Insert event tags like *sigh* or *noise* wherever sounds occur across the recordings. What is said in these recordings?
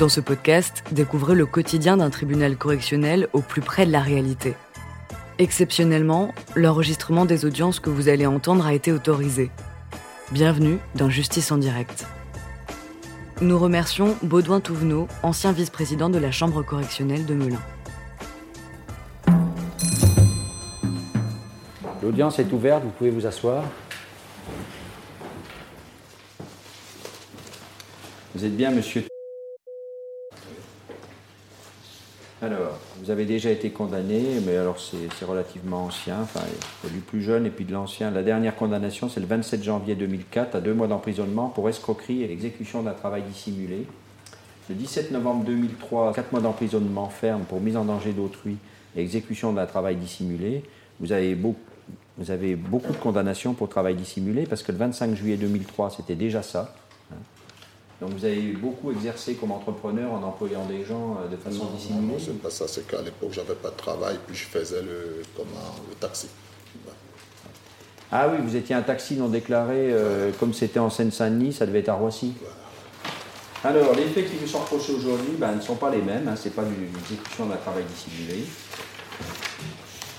Dans ce podcast, découvrez le quotidien d'un tribunal correctionnel au plus près de la réalité. Exceptionnellement, l'enregistrement des audiences que vous allez entendre a été autorisé. Bienvenue dans Justice en direct. Nous remercions Baudouin Touvenot, ancien vice-président de la Chambre correctionnelle de Melun. L'audience est ouverte, vous pouvez vous asseoir. Vous êtes bien, monsieur Alors, vous avez déjà été condamné, mais alors c'est relativement ancien, enfin, du plus jeune et puis de l'ancien. La dernière condamnation, c'est le 27 janvier 2004, à deux mois d'emprisonnement pour escroquerie et exécution d'un travail dissimulé. Le 17 novembre 2003, quatre mois d'emprisonnement ferme pour mise en danger d'autrui et exécution d'un travail dissimulé. Vous avez, beaucoup, vous avez beaucoup de condamnations pour travail dissimulé, parce que le 25 juillet 2003, c'était déjà ça. Donc vous avez beaucoup exercé comme entrepreneur en employant des gens euh, de façon dissimulée Non, c'est pas ça. C'est qu'à l'époque, j'avais pas de travail, puis je faisais le, comment, le taxi. Ah oui, vous étiez un taxi non déclaré, euh, comme c'était en Seine-Saint-Denis, ça devait être à Roissy. Alors, les faits qui vous sont reprochés aujourd'hui ben, ne sont pas les mêmes, hein, ce n'est pas une exécution d'un travail dissimulé.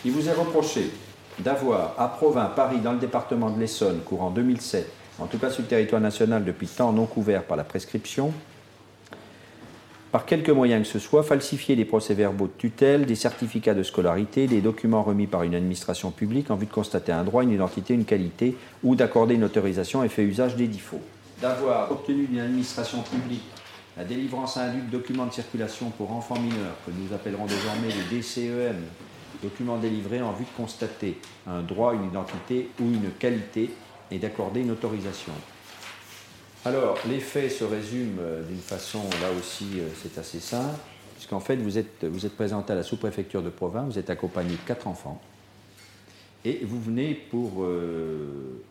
Il vous est reproché d'avoir à Provins, Paris, dans le département de l'Essonne, courant 2007, en tout cas sur le territoire national depuis temps non couvert par la prescription, par quelque moyen que ce soit, falsifier des procès-verbaux de tutelle, des certificats de scolarité, des documents remis par une administration publique en vue de constater un droit, une identité, une qualité, ou d'accorder une autorisation et fait usage des défauts. D'avoir obtenu d'une administration publique la délivrance indue de documents de circulation pour enfants mineurs, que nous appellerons désormais les DCEM, documents délivrés en vue de constater un droit, une identité ou une qualité et d'accorder une autorisation. Alors, les faits se résument euh, d'une façon, là aussi, euh, c'est assez simple, puisqu'en fait, vous êtes, vous êtes présenté à la sous-préfecture de Provins, vous êtes accompagné de quatre enfants, et vous venez pour euh,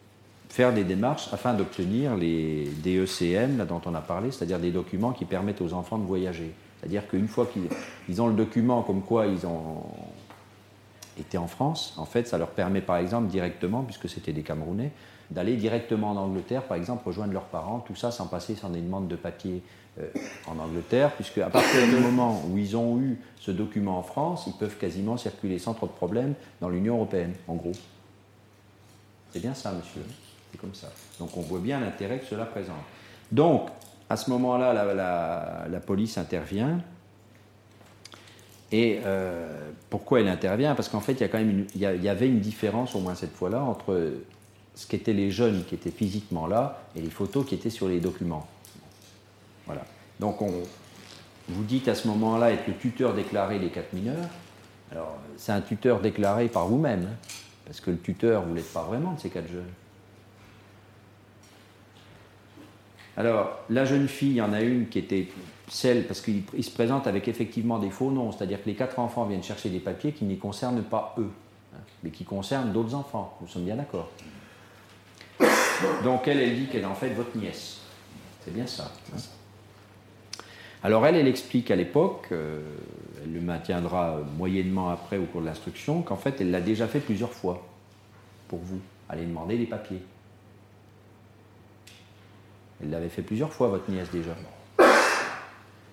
faire des démarches afin d'obtenir les DECM, là, dont on a parlé, c'est-à-dire des documents qui permettent aux enfants de voyager. C'est-à-dire qu'une fois qu'ils ont le document comme quoi ils ont été en France, en fait, ça leur permet par exemple directement, puisque c'était des Camerounais, d'aller directement en Angleterre, par exemple, rejoindre leurs parents, tout ça sans passer sans des demandes de papier euh, en Angleterre, puisque à partir du moment où ils ont eu ce document en France, ils peuvent quasiment circuler sans trop de problèmes dans l'Union européenne, en gros. C'est bien ça, monsieur. C'est comme ça. Donc on voit bien l'intérêt que cela présente. Donc, à ce moment-là, la, police intervient. Et euh, pourquoi elle intervient? Parce qu'en fait, il y, il y avait une différence, au moins cette fois-là, entre ce qu'étaient les jeunes qui étaient physiquement là et les photos qui étaient sur les documents. Voilà. Donc on, vous dites à ce moment-là être le tuteur déclaré des quatre mineurs. Alors c'est un tuteur déclaré par vous-même, hein, parce que le tuteur, vous l'êtes pas vraiment de ces quatre jeunes. Alors, la jeune fille, il y en a une qui était celle, parce qu'il se présente avec effectivement des faux noms, c'est-à-dire que les quatre enfants viennent chercher des papiers qui ne concernent pas eux, hein, mais qui concernent d'autres enfants. Nous sommes bien d'accord. Donc elle, elle dit qu'elle est en fait votre nièce. C'est bien ça. Alors elle, elle explique à l'époque, euh, elle le maintiendra moyennement après au cours de l'instruction, qu'en fait elle l'a déjà fait plusieurs fois pour vous. Allez demander les papiers. Elle l'avait fait plusieurs fois, votre nièce déjà.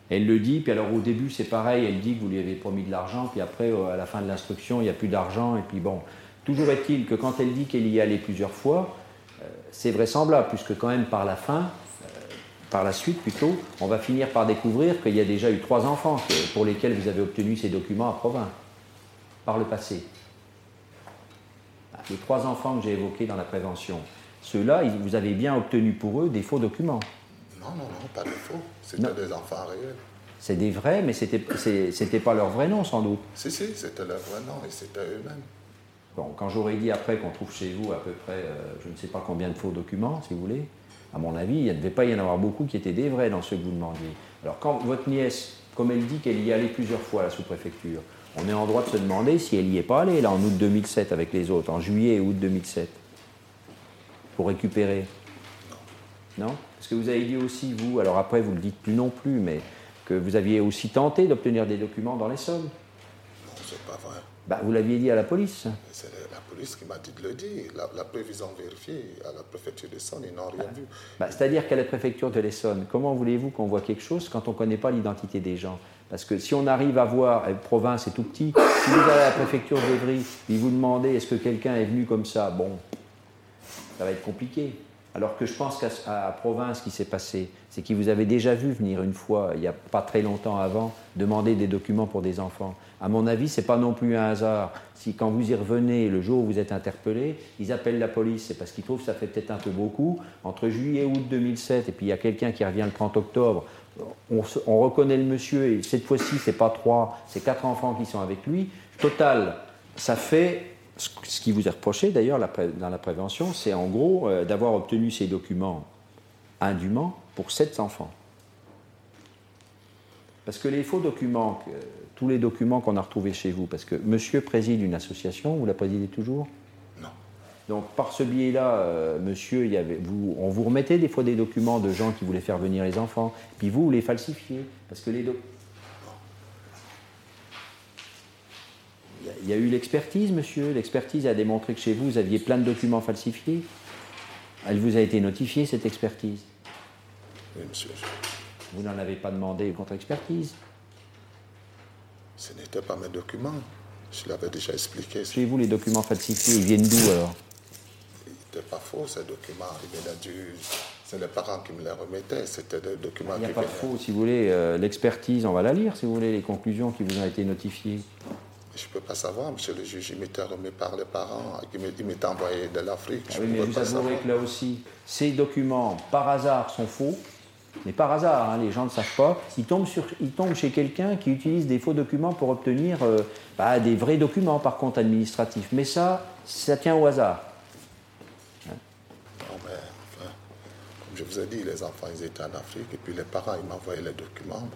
Elle le dit, puis alors au début c'est pareil, elle dit que vous lui avez promis de l'argent, puis après euh, à la fin de l'instruction il n'y a plus d'argent, et puis bon. Toujours est-il que quand elle dit qu'elle y est allée plusieurs fois, c'est vraisemblable, puisque quand même par la fin, euh, par la suite plutôt, on va finir par découvrir qu'il y a déjà eu trois enfants pour lesquels vous avez obtenu ces documents à Provins, par le passé. Les trois enfants que j'ai évoqués dans la prévention, ceux-là, vous avez bien obtenu pour eux des faux documents. Non, non, non, pas des faux. C'était des enfants réels. C'est des vrais, mais c'était, c'était pas leur vrai nom sans doute. Si, si, c'était leur vrai nom et c'était eux-mêmes quand j'aurais dit après qu'on trouve chez vous à peu près, euh, je ne sais pas combien de faux documents, si vous voulez, à mon avis, il ne devait pas y en avoir beaucoup qui étaient des vrais dans ceux que vous demandiez. Alors quand votre nièce, comme elle dit qu'elle y est allée plusieurs fois à la sous-préfecture, on est en droit de se demander si elle n'y est pas allée, là, en août 2007 avec les autres, en juillet et août 2007, pour récupérer. Non? Parce que vous avez dit aussi, vous, alors après vous ne le dites plus non plus, mais que vous aviez aussi tenté d'obtenir des documents dans les sommes. c'est pas vrai. Bah, vous l'aviez dit à la police. C'est la, police qui m'a dit de le dire. La, la prévision vérifiée à la préfecture de l'Essonne, ils n'ont rien vu. Bah, C'est-à-dire qu'à la préfecture de l'Essonne, comment voulez-vous qu'on voit quelque chose quand on ne connaît pas l'identité des gens? Parce que si on arrive à voir, la province est tout petit, si vous allez à la préfecture d'Evry, ils vous demandez est-ce que quelqu'un est venu comme ça, bon, ça va être compliqué. Alors que je pense qu'à à province, ce qui s'est passé, c'est qu'ils vous avaient déjà vu venir une fois, il n'y a pas très longtemps avant, demander des documents pour des enfants. À mon avis, c'est pas non plus un hasard. Si quand vous y revenez, le jour où vous êtes interpellé, ils appellent la police, c'est parce qu'ils trouvent que ça fait peut-être un peu beaucoup. Entre juillet et août 2007, et puis il y a quelqu'un qui revient le 30 octobre, on reconnaît le monsieur, et cette fois-ci, c'est pas trois, c'est quatre enfants qui sont avec lui. Total, ça fait ce qui vous est reproché d'ailleurs dans la prévention, c'est en gros euh, d'avoir obtenu ces documents indûment pour sept enfants. Parce que les faux documents, tous les documents qu'on a retrouvés chez vous, parce que monsieur préside une association, vous la présidez toujours? Non. Donc par ce biais-là, euh, monsieur, il y avait, vous, on vous remettait des fois des documents de gens qui voulaient faire venir les enfants, puis vous, vous les falsifiez. Parce que les Il y a- eu l'expertise, monsieur. L'expertise a démontré que chez vous, vous aviez plein de documents falsifiés. Elle vous a été notifiée, cette expertise. Oui, monsieur. Vous n'en avez pas demandé contre-expertise. Ce n'était pas mes documents. Je l'avais déjà expliqué. Chez vous, les documents falsifiés, ils viennent d'où alors? Il n'était pas faux, ces documents. Il venaient du... C'est les parents qui me les remettaient. C'était des documents Il n'y a qui pas venaient- faux, si vous voulez. euh, L'expertise, on va la lire, si vous voulez, les conclusions qui vous ont été notifiées. Je ne peux pas savoir, monsieur le juge. Il m'était remis par les parents. Il m'était envoyé de l'Afrique. Ah oui, mais vous avouerez que là aussi, ces documents, par hasard, sont faux. Mais par hasard, hein, les gens ne savent pas. Ils tombent, sur, ils tombent chez quelqu'un qui utilise des faux documents pour obtenir euh, bah, des vrais documents, par contre, administratifs. Mais ça, ça tient au hasard. Non, mais enfin, comme je vous ai dit, les enfants, ils étaient en Afrique. Et puis les parents, ils m'envoyaient les documents.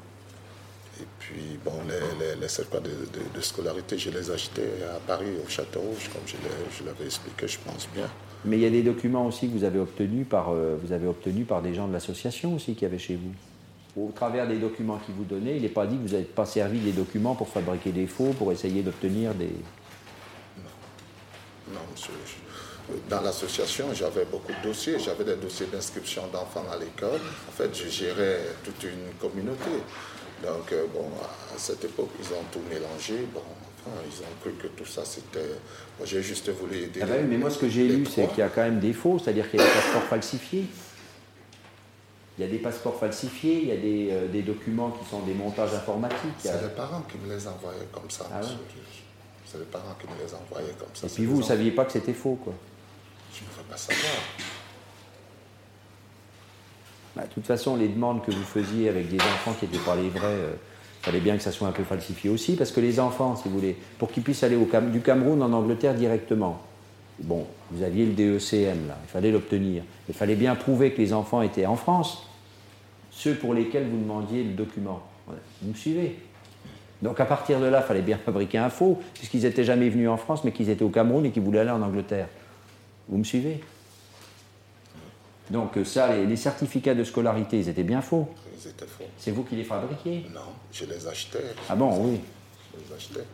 Et puis, bon, les, les, les certificats de, de- de scolarité, je les achetais à Paris, au Château Rouge, comme je l'avais expliqué, je pense bien. Mais il y a des documents aussi que vous avez obtenus par, euh, vous avez obtenus par des gens de l'association aussi qu'il y avait chez vous. Au travers des documents qu'ils vous donnaient, il n'est pas dit que vous n'avez pas servi des documents pour fabriquer des faux, pour essayer d'obtenir des... Non, monsieur. je- Dans l'association, j'avais beaucoup de dossiers. J'avais des dossiers d'inscription d'enfants à l'école. En fait, je gérais toute une communauté. Donc, euh, bon, à cette époque, ils ont tout mélangé. Bon, enfin, ils ont cru que tout ça, c'était... Moi, j'ai juste voulu aider Ah bah oui, mais moi, ce que j'ai lu, c'est qu'il y a quand même des faux, c'est-à-dire qu'il y a des passeports falsifiés. Il y a des passeports falsifiés, il y a des, euh, des documents qui sont des montages informatiques. a- C'est les parents qui me les envoyaient comme ça, Ah ouais. C'est les parents qui me les envoyaient comme ça. Et puis vous, vous enfants. saviez pas que c'était faux, quoi. Je ne veux pas savoir. Bah, de toute façon, les demandes que vous faisiez avec des enfants qui n'étaient pas les vrais, il fallait bien que ça soit un peu falsifié aussi, parce que les enfants, si vous voulez, pour qu'ils puissent aller du Cameroun en Angleterre directement, bon, vous aviez le DECM, là, il fallait l'obtenir. Il fallait bien prouver que les enfants étaient en France, ceux pour lesquels vous demandiez le document. Vous me suivez? Donc à partir de là, il fallait bien *laughs* fabriquer un faux, puisqu'ils n'étaient jamais venus en France, mais qu'ils étaient au Cameroun et qu'ils voulaient aller en Angleterre. Vous me suivez? Donc euh, ça, les, les certificats de scolarité, ils étaient bien faux. Ils étaient faux. C'est vous qui les fabriquiez? Non, je les achetais. Ah bon, oui. Je les achetais.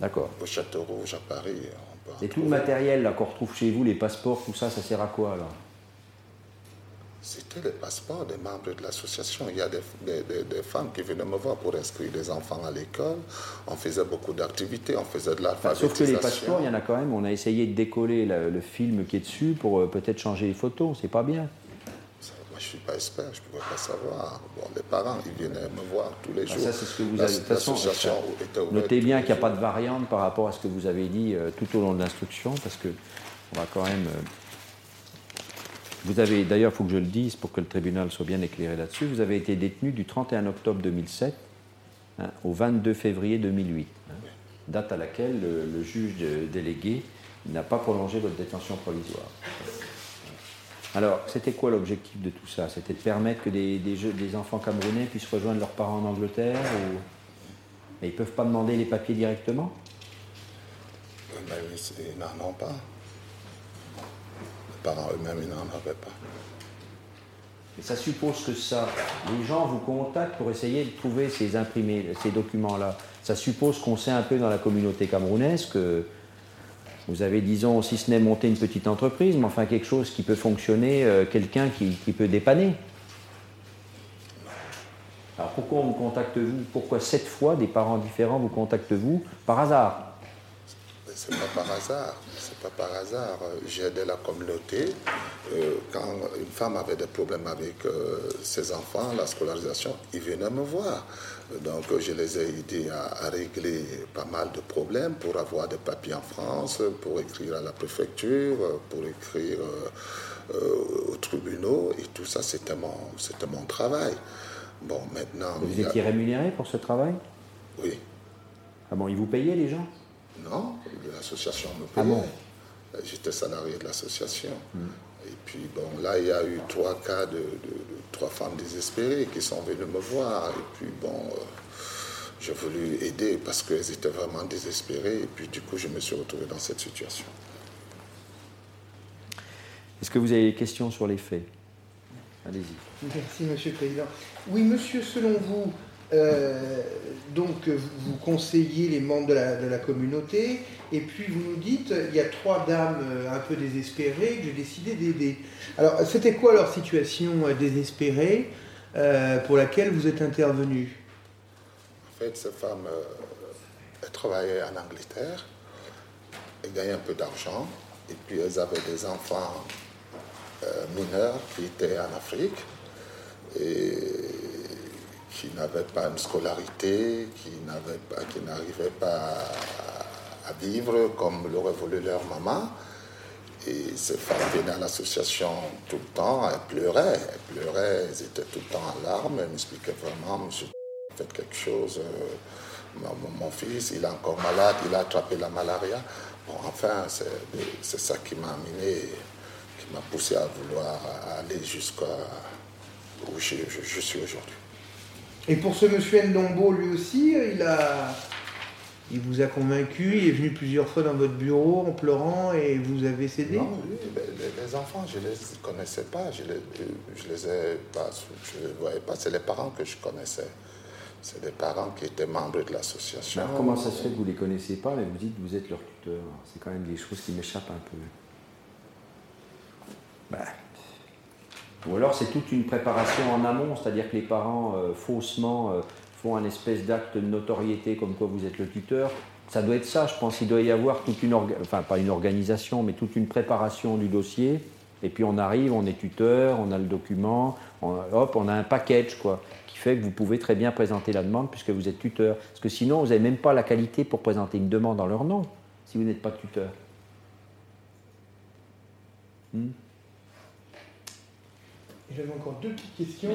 D'accord. Au Château Rouge, à Paris. on peut Et tout le matériel là qu'on retrouve chez vous, les passeports, tout ça, ça sert à quoi alors? C'était les passeports des membres de l'association. Il y a des, des- des- des femmes qui venaient me voir pour inscrire des enfants à l'école. On faisait beaucoup d'activités, on faisait de Enfin, l'alphabétisation. Sauf que les passeports, il y en a quand même. On a essayé de décoller le, le film qui est dessus pour euh, peut-être changer les photos. C'est pas bien. Ça, Moi, je ne suis pas expert, je ne pouvais pas savoir. Bon, les parents, ils venaient me voir tous les Ah, jours. ça, c'est ce que vous avez. De toute façon, notez bien qu'il n'y a pas de variante par rapport à ce que vous avez dit euh, tout au long de l'instruction, parce que on va quand même. euh, Vous avez, d'ailleurs, il faut que je le dise pour que le tribunal soit bien éclairé là-dessus. Vous avez été détenu du 31 octobre 2007 hein, au 22 février 2008, hein, date à laquelle le, juge délégué n'a pas prolongé votre détention provisoire. Alors, c'était quoi l'objectif de tout ça? C'était de permettre que des, enfants camerounais puissent rejoindre leurs parents en Angleterre. Et ils ne peuvent pas demander les papiers directement? Mais ils n'en ont pas. Parents eux-mêmes, n'en avaient pas. Ça suppose que ça, les gens vous contactent pour essayer de trouver ces imprimés, ces documents-là. Ça suppose qu'on sait un peu dans la communauté camerounaise que vous avez, disons, si ce n'est monter une petite entreprise, mais enfin quelque chose qui peut fonctionner, euh, quelqu'un qui, qui, peut dépanner. Alors pourquoi on vous contacte vous? Pourquoi sept fois des parents différents vous contactent vous par hasard? C'est pas par hasard. C'est pas par hasard. J'ai aidé la communauté. Euh, quand une femme avait des problèmes avec euh, ses enfants, la scolarisation, ils venaient me voir. Donc je les ai aidés à, régler pas mal de problèmes pour avoir des papiers en France, pour écrire à la préfecture, pour écrire euh, aux tribunaux. Et tout ça, c'était mon, c'était mon travail. Bon, maintenant... Vous étiez rémunéré pour ce travail? Oui. Ah bon, ils vous payaient les gens? Non, l'association me payait. Ah bon J'étais salarié de l'association. Hmm. Et puis, bon, là, il y a eu trois cas de, trois femmes désespérées qui sont venues me voir. Et puis, bon, euh, j'ai voulu aider parce qu'elles étaient vraiment désespérées. Et puis, du coup, je me suis retrouvé dans cette situation. Est-ce que vous avez des questions sur les faits? Allez-y. Merci, Monsieur le Président. Oui, Monsieur, selon vous, euh, donc vous conseillez les membres de la, communauté, et puis vous nous dites, il y a trois dames euh, un peu désespérées que j'ai décidé d'aider. Alors, c'était quoi leur situation euh, désespérée pour laquelle vous êtes intervenu En fait, ces femmes, travaillaient en Angleterre, elles gagnaient un peu d'argent, et puis elles avaient des enfants mineurs qui étaient en Afrique, et qui n'avaient pas une scolarité, qui n'arrivaient pas, à, vivre comme l'aurait voulu leur maman. Et ces femmes venaient à l'association tout le temps, elles pleuraient, elles pleuraient, elles étaient tout le temps en larmes, elles m'expliquaient vraiment, monsieur, faites quelque chose, euh, mon, fils, il est encore malade, il a attrapé la malaria. Bon, enfin, c'est ça qui m'a amené, qui m'a poussé à vouloir aller jusqu'à où je suis aujourd'hui. Et pour ce monsieur Ndombo, lui aussi, il, a, il vous a convaincu, il est venu plusieurs fois dans votre bureau en pleurant et vous avez cédé? Non, oui, les, enfants, je ne les connaissais pas, je les, je les ai pas, je les voyais pas, c'est les parents que je connaissais. C'est des parents qui étaient membres de l'association. Alors comment ça se fait que vous ne les connaissez pas, mais vous dites que vous êtes leur tuteur? C'est quand même des choses qui m'échappent un peu. Ben, ou alors c'est toute une préparation en amont, c'est-à-dire que les parents euh, faussement euh, font un espèce d'acte de notoriété comme quoi vous êtes le tuteur. Ça doit être ça, je pense. Il doit y avoir toute une, enfin pas une organisation, mais toute une préparation du dossier. Et puis on arrive, on est tuteur, on a le document, hop, on a un package quoi, qui fait que vous pouvez très bien présenter la demande puisque vous êtes tuteur. Parce que sinon, vous n'avez même pas la qualité pour présenter une demande en leur nom si vous n'êtes pas tuteur. Hmm? J'avais encore deux petites questions,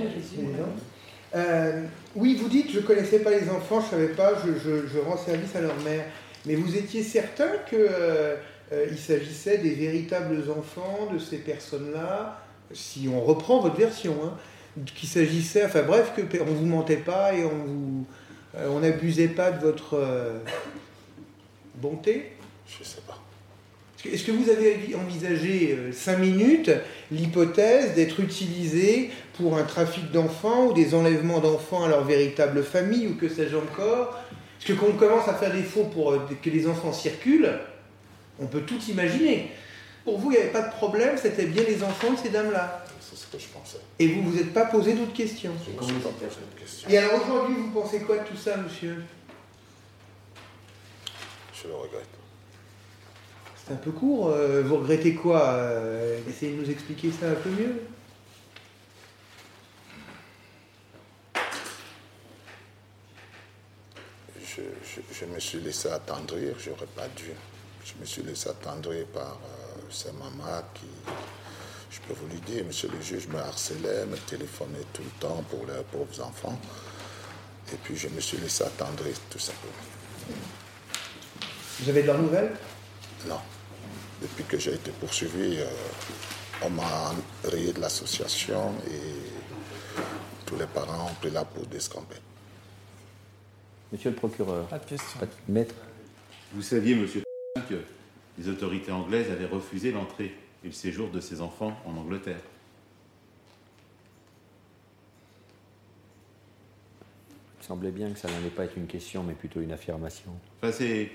euh, oui, vous dites, je ne connaissais pas les enfants, je ne savais pas, je, rends service à leur mère. Mais vous étiez certain qu'il euh, euh, s'agissait des véritables enfants de ces personnes-là, si on reprend votre version, hein, qu'il s'agissait, enfin bref, que on vous mentait pas et on vous, on n'abusait pas de votre bonté? Je ne sais pas. Est-ce que vous avez envisagé euh, cinq minutes l'hypothèse d'être utilisé pour un trafic d'enfants ou des enlèvements d'enfants à leur véritable famille ou que sais-je encore? Parce que quand on commence à faire des faux pour euh, que les enfants circulent, on peut tout imaginer. Pour vous, il n'y avait pas de problème, c'était bien les enfants de ces dames-là? C'est ce que je pensais. Et vous ne vous êtes pas posé d'autres questions? Je ne me suis pas posé d'autres questions. Et alors aujourd'hui, vous pensez quoi de tout ça, monsieur? Je le regrette. C'est un peu court. Euh, vous regrettez quoi euh, Essayez de nous expliquer ça un peu mieux. Je, me suis laissé attendrir, j'aurais pas dû. Je me suis laissé attendrir par euh, ces mamans qui, je peux vous le dire, monsieur le juge me harcelait, me téléphonait tout le temps pour leurs pauvres enfants. Et puis je me suis laissé attendrir tout simplement. Vous avez de leurs nouvelles? Non. Depuis que j'ai été poursuivi, euh, on m'a rayé de l'association et tous les parents ont pris la peau d'escampette. Monsieur le procureur. Pas de question. Maître. Vous saviez, monsieur, que les autorités anglaises avaient refusé l'entrée et le séjour de ses enfants en Angleterre. Il semblait bien que ça n'allait pas être une question, mais plutôt une affirmation. Enfin, c'est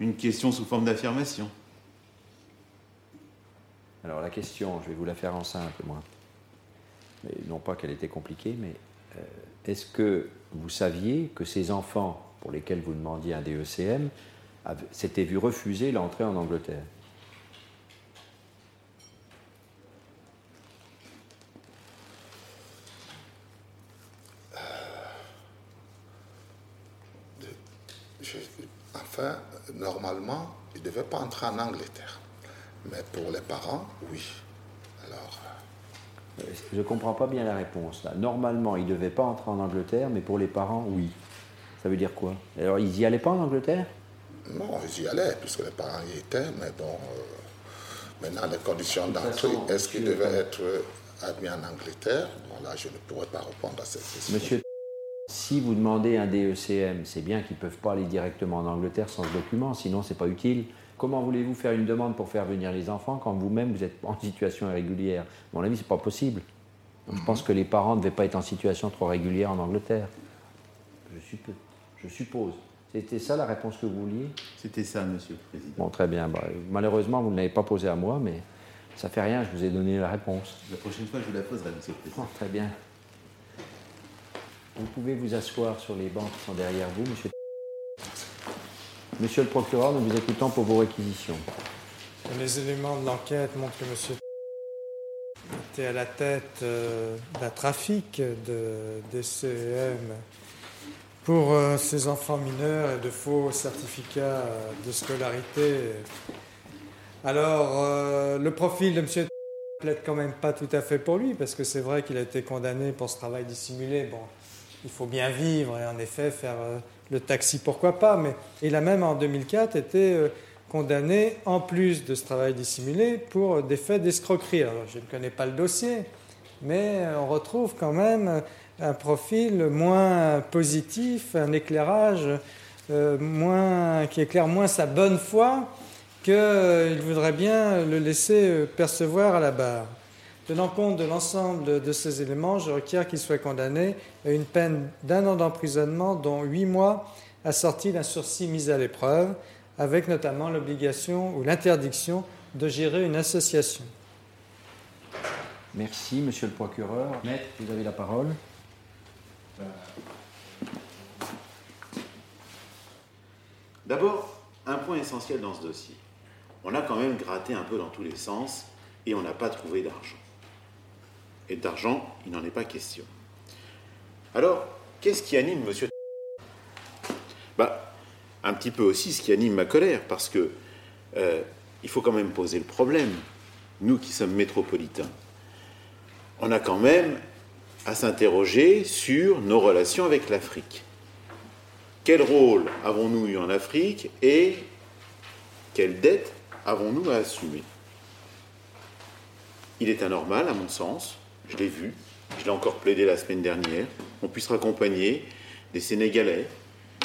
une question sous forme d'affirmation. Alors la question, je vais vous la faire en simple, moi. Mais non pas qu'elle était compliquée, mais euh, est-ce que vous saviez que ces enfants pour lesquels vous demandiez un DECM s'étaient vus refuser l'entrée en Angleterre? Enfin, normalement, ils ne devaient pas entrer en Angleterre. Mais pour les parents, oui. Alors. Euh, Je ne comprends pas bien la réponse. Là. Normalement, ils ne devaient pas entrer en Angleterre, mais pour les parents, oui. Ça veut dire quoi? Alors, ils n'y allaient pas en Angleterre? Non, ils y allaient, puisque les parents y étaient, mais bon. Euh, maintenant, les conditions d'entrée, est-ce qu'ils devaient être admis en Angleterre? Bon, là, je ne pourrais pas répondre à cette question. Monsieur, si vous demandez un DECM, c'est bien qu'ils ne peuvent pas aller directement en Angleterre sans ce document, sinon c'est pas utile. Comment voulez-vous faire une demande pour faire venir les enfants quand vous-même vous êtes en situation irrégulière? À mon avis, c'est pas possible. Je pense que les parents ne devaient pas être en situation trop régulière en Angleterre. Je suppose. Je suppose. C'était ça la réponse que vous vouliez? C'était ça, monsieur le président. Bon, très bien. Bah, malheureusement, vous ne l'avez pas posé à moi, mais ça fait rien, je vous ai donné la réponse. La prochaine fois, je vous la poserai, monsieur le président. Oh, très bien. Vous pouvez vous asseoir sur les bancs qui sont derrière vous, monsieur. Monsieur le procureur, nous vous écoutons pour vos réquisitions. Les éléments de l'enquête montrent que monsieur était à la tête euh, d'un trafic de DCM pour euh, ces enfants mineurs et de faux certificats de scolarité. Alors, euh, le profil de monsieur plaide quand même pas tout à fait pour lui, parce que c'est vrai qu'il a été condamné pour ce travail dissimulé. Bon, il faut bien vivre et en effet faire euh, le taxi, pourquoi pas. Mais il a même en 2004 été euh, condamné, en plus de ce travail dissimulé, pour des faits d'escroquerie. Alors, je ne connais pas le dossier, mais euh, on retrouve quand même un profil moins positif, un éclairage euh, moins, qui éclaire moins sa bonne foi qu'il voudrait bien le laisser euh, percevoir à la barre. Tenant compte de l'ensemble de ces éléments, je requiers qu'il soit condamné à une peine d'un an d'emprisonnement, dont huit mois assortis d'un sursis mis à l'épreuve, avec notamment l'obligation ou l'interdiction de gérer une association. Merci, monsieur le procureur. Maître, vous avez la parole. D'abord, un point essentiel dans ce dossier. On a quand même gratté un peu dans tous les sens et on n'a pas trouvé d'argent. Et d'argent, il n'en est pas question. Alors, qu'est-ce qui anime monsieur Bah, un petit peu aussi ce qui anime ma colère, parce que euh, il faut quand même poser le problème. Nous qui sommes métropolitains, on a quand même à s'interroger sur nos relations avec l'Afrique. Quel rôle avons-nous eu en Afrique et quelle dette avons-nous à assumer? Il est anormal, à mon sens, je l'ai vu, je l'ai encore plaidé la semaine dernière, on puisse raccompagner des Sénégalais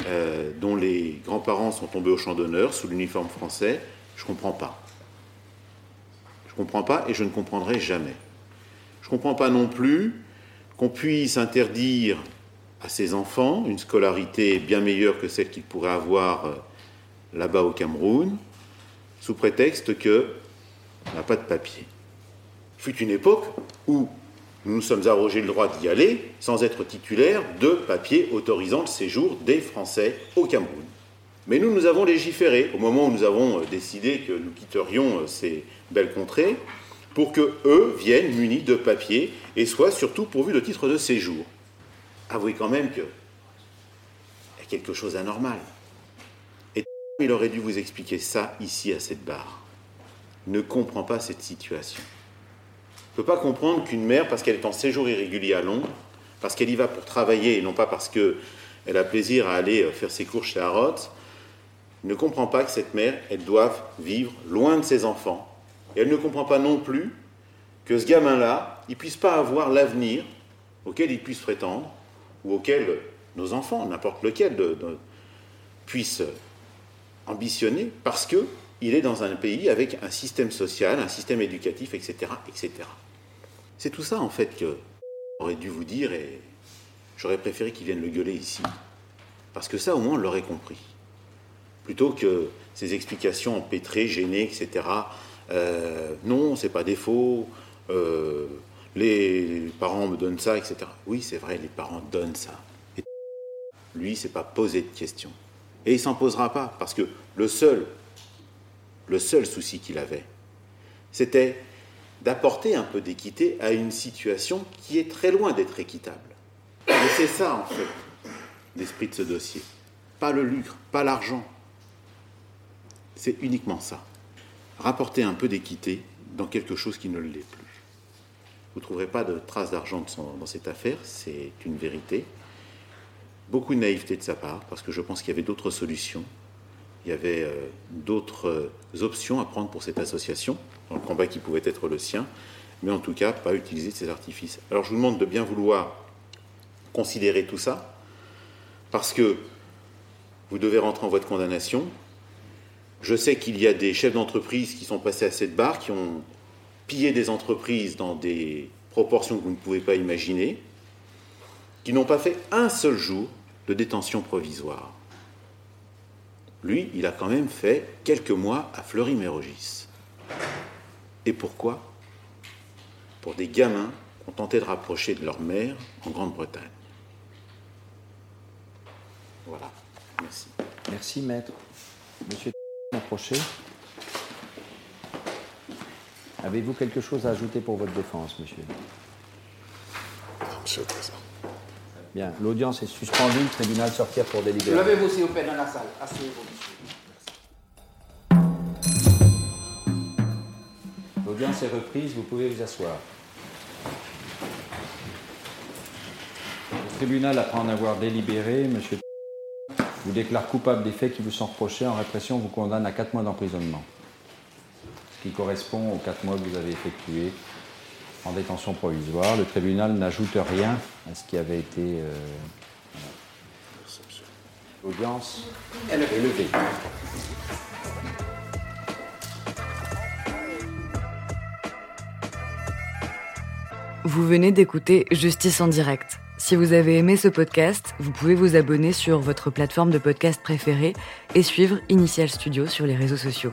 euh, dont les grands-parents sont tombés au champ d'honneur sous l'uniforme français. Je ne comprends pas. Je ne comprends pas et je ne comprendrai jamais. Je ne comprends pas non plus qu'on puisse interdire à ces enfants une scolarité bien meilleure que celle qu'ils pourraient avoir euh, là-bas au Cameroun, sous prétexte qu'on n'a pas de papier. Fut une époque où nous nous sommes arrogés le droit d'y aller sans être titulaires de papier autorisant le séjour des Français au Cameroun. Mais nous, nous avons légiféré au moment où nous avons euh, décidé que nous quitterions euh, ces belles contrées pour que eux viennent munis de papier et soient surtout pourvus de titres de séjour. Avouez quand même que y a quelque chose d'anormal. Et il aurait dû vous expliquer ça ici à cette barre. Ne comprend pas cette situation. Ne peut pas comprendre qu'une mère, parce qu'elle est en séjour irrégulier à Londres, parce qu'elle y va pour travailler et non pas parce qu'elle a plaisir à aller faire ses cours chez Harrods, ne comprend pas que cette mère, elle doive vivre loin de ses enfants. Et elle ne comprend pas non plus que ce gamin-là, il ne puisse pas avoir l'avenir auquel il puisse prétendre, ou auquel nos enfants, n'importe lequel, puissent ambitionner, parce qu'il est dans un pays avec un système social, un système éducatif, etc. etc. C'est tout ça, en fait, que j'aurais dû vous dire, et j'aurais préféré qu'il vienne le gueuler ici. Parce que ça, au moins, l'aurait compris. Plutôt que ces explications empêtrées, gênées, etc. Euh, non, c'est pas défaut. Euh, les parents me donnent ça, etc. Oui, c'est vrai, les parents donnent ça. Et lui, c'est pas posé de questions. Et il s'en posera pas, parce que le le seul souci qu'il avait, c'était d'apporter un peu d'équité à une situation qui est très loin d'être équitable. Et c'est ça, en fait, l'esprit de ce dossier. Pas le lucre, pas l'argent. C'est uniquement ça. Rapporter un peu d'équité dans quelque chose qui ne l'est plus. Vous ne trouverez pas de traces d'argent dans cette affaire, c'est une vérité. Beaucoup de naïveté de sa part, parce que je pense qu'il y avait d'autres solutions. Il y avait euh, d'autres euh, options à prendre pour cette association, dans le combat qui pouvait être le sien, mais en tout cas, pas utiliser ces artifices. Alors je vous demande de bien vouloir considérer tout ça, parce que vous devez rentrer en voie de condamnation. Je sais qu'il y a des chefs d'entreprise qui sont passés à cette barre, qui ont piller des entreprises dans des proportions que vous ne pouvez pas imaginer, qui n'ont pas fait un seul jour de détention provisoire. Lui, il a quand même fait quelques mois à Fleury-Mérogis. Et pourquoi? Pour des gamins qui ont tenté de rapprocher de leur mère en Grande-Bretagne. Voilà. Merci. Merci, maître. Monsieur, approchez. Avez-vous quelque chose à ajouter pour votre défense, monsieur? Non, monsieur le Président. Bien, l'audience est suspendue, le tribunal sortir pour délibérer. Levez-vous, s'il vous plaît, dans la salle. Asseyez-vous, monsieur. L'audience est reprise, vous pouvez vous asseoir. Le tribunal, après en avoir délibéré, monsieur vous déclare coupable des faits qui vous sont reprochés. En répression, vous condamne à 4 mois d'emprisonnement qui correspond aux quatre mois que vous avez effectués en détention provisoire. Le tribunal n'ajoute rien à ce qui avait été. Euh, L'audience est levée. Vous venez d'écouter Justice en direct. Si vous avez aimé ce podcast, vous pouvez vous abonner sur votre plateforme de podcast préférée et suivre Initial Studio sur les réseaux sociaux.